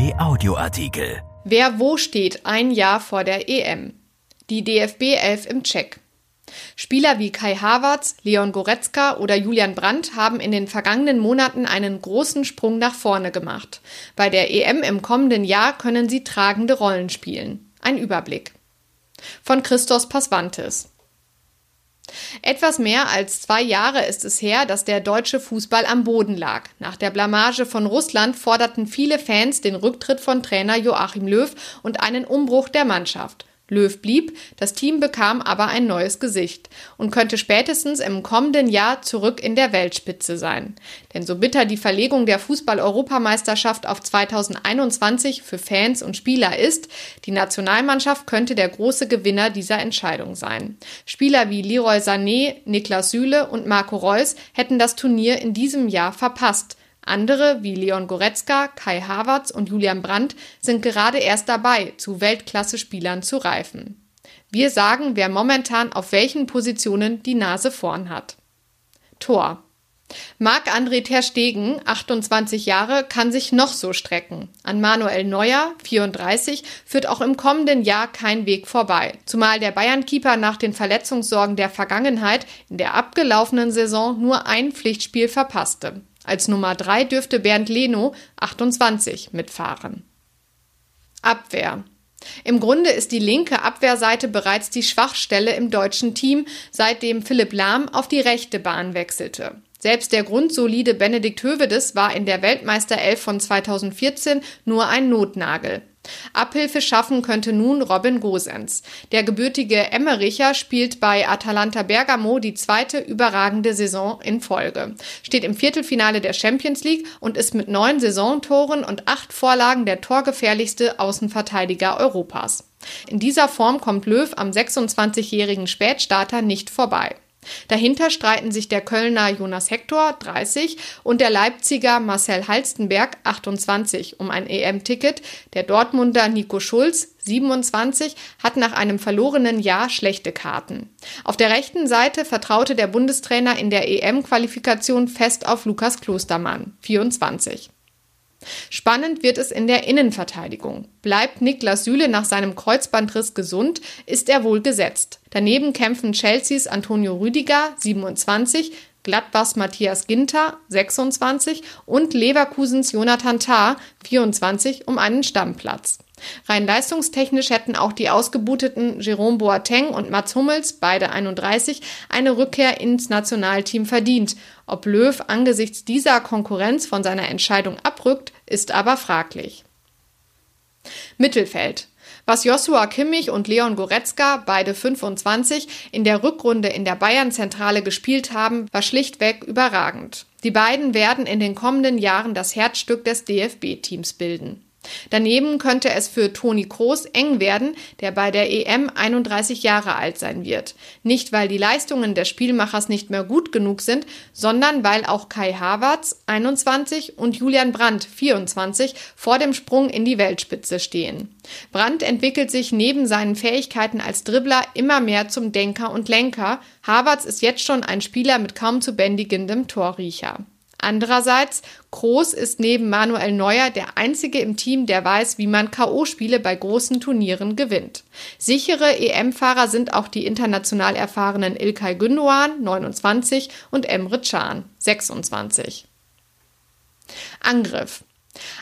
DFB Audioartikel. Wer wo steht ein Jahr vor der EM? Die DFB 11 im Check. Spieler wie Kai Havertz, Leon Goretzka oder Julian Brandt haben in den vergangenen Monaten einen großen Sprung nach vorne gemacht. Bei der EM im kommenden Jahr können sie tragende Rollen spielen. Ein Überblick. Von Christos Pasvantes. Etwas mehr als zwei Jahre ist es her, dass der deutsche Fußball am Boden lag. Nach der Blamage von Russland forderten viele Fans den Rücktritt von Trainer Joachim Löw und einen Umbruch der Mannschaft. Löw blieb, das Team bekam aber ein neues Gesicht und könnte spätestens im kommenden Jahr zurück in der Weltspitze sein. Denn so bitter die Verlegung der Fußball-Europameisterschaft auf 2021 für Fans und Spieler ist, die Nationalmannschaft könnte der große Gewinner dieser Entscheidung sein. Spieler wie Leroy Sané, Niklas Süle und Marco Reus hätten das Turnier in diesem Jahr verpasst. Andere wie Leon Goretzka, Kai Havertz und Julian Brandt sind gerade erst dabei, zu Weltklasse-Spielern zu reifen. Wir sagen, wer momentan auf welchen Positionen die Nase vorn hat. Tor. Marc-André Ter Stegen, 28 Jahre, kann sich noch so strecken. An Manuel Neuer, 34, führt auch im kommenden Jahr kein Weg vorbei. Zumal der Bayern-Keeper nach den Verletzungssorgen der Vergangenheit in der abgelaufenen Saison nur ein Pflichtspiel verpasste. Als Nummer 3 dürfte Bernd Leno, 28, mitfahren. Abwehr. Im Grunde ist die linke Abwehrseite bereits die Schwachstelle im deutschen Team, seitdem Philipp Lahm auf die rechte Bahn wechselte. Selbst der grundsolide Benedikt Hövedes war in der Weltmeisterelf von 2014 nur ein Notnagel. Abhilfe schaffen könnte nun Robin Gosens. Der gebürtige Emmericher spielt bei Atalanta Bergamo die zweite überragende Saison in Folge, steht im Viertelfinale der Champions League und ist mit neun Saisontoren und acht Vorlagen der torgefährlichste Außenverteidiger Europas. In dieser Form kommt Löw am 26-jährigen Spätstarter nicht vorbei. Dahinter streiten sich der Kölner Jonas Hector 30 und der Leipziger Marcel Halstenberg 28 um ein EM-Ticket. Der Dortmunder Nico Schulz 27 hat nach einem verlorenen Jahr schlechte Karten. Auf der rechten Seite vertraute der Bundestrainer in der EM-Qualifikation fest auf Lukas Klostermann 24. Spannend wird es in der Innenverteidigung. Bleibt Niklas Süle nach seinem Kreuzbandriss gesund, ist er wohl gesetzt. Daneben kämpfen Chelseas Antonio Rüdiger, 27, Gladbachs Matthias Ginter, 26 und Leverkusens Jonathan Tah, 24, um einen Stammplatz. Rein leistungstechnisch hätten auch die ausgebuteten Jerome Boateng und Mats Hummels, beide 31, eine Rückkehr ins Nationalteam verdient. Ob Löw angesichts dieser Konkurrenz von seiner Entscheidung abrückt, ist aber fraglich. Mittelfeld. Was Joshua Kimmich und Leon Goretzka, beide 25, in der Rückrunde in der Bayern-Zentrale gespielt haben, war schlichtweg überragend. Die beiden werden in den kommenden Jahren das Herzstück des DFB-Teams bilden. Daneben könnte es für Toni Kroos eng werden, der bei der EM 31 Jahre alt sein wird. Nicht, weil die Leistungen des Spielmachers nicht mehr gut genug sind, sondern weil auch Kai Havertz 21 und Julian Brandt 24 vor dem Sprung in die Weltspitze stehen. Brandt entwickelt sich neben seinen Fähigkeiten als Dribbler immer mehr zum Denker und Lenker. Havertz ist jetzt schon ein Spieler mit kaum zu bändigendem Torriecher. Andererseits, Groß ist neben Manuel Neuer der einzige im Team, der weiß, wie man K.O.-Spiele bei großen Turnieren gewinnt. Sichere EM-Fahrer sind auch die international erfahrenen Ilkay Gündoğan, 29, und Emre Can, 26. Angriff.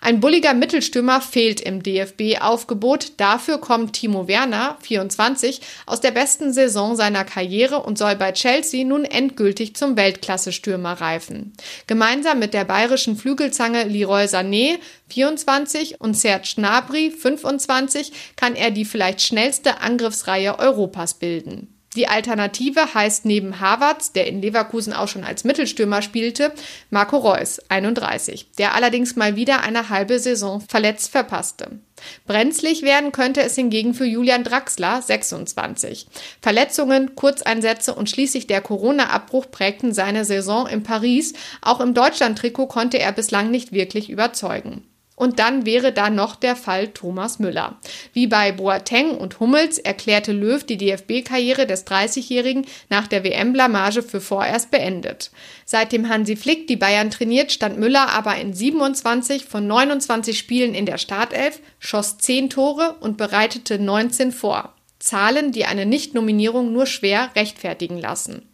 Ein bulliger Mittelstürmer fehlt im DFB-Aufgebot. Dafür kommt Timo Werner, 24, aus der besten Saison seiner Karriere und soll bei Chelsea nun endgültig zum Weltklasse-Stürmer reifen. Gemeinsam mit der bayerischen Flügelzange Leroy Sané, 24, und Serge Gnabry, 25, kann er die vielleicht schnellste Angriffsreihe Europas bilden. Die Alternative heißt neben Havertz, der in Leverkusen auch schon als Mittelstürmer spielte, Marco Reus, 31, der allerdings mal wieder eine halbe Saison verletzt verpasste. Brenzlig werden könnte es hingegen für Julian Draxler, 26. Verletzungen, Kurzeinsätze und schließlich der Corona-Abbruch prägten seine Saison in Paris. Auch im Deutschland-Trikot konnte er bislang nicht wirklich überzeugen. Und dann wäre da noch der Fall Thomas Müller. Wie bei Boateng und Hummels erklärte Löw die DFB-Karriere des 30-Jährigen nach der WM-Blamage für vorerst beendet. Seitdem Hansi Flick die Bayern trainiert, stand Müller aber in 27 von 29 Spielen in der Startelf, schoss 10 Tore und bereitete 19 vor. Zahlen, die eine Nichtnominierung nur schwer rechtfertigen lassen.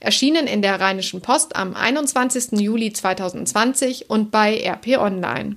Erschienen in der Rheinischen Post am 21. Juli 2020 und bei RP Online.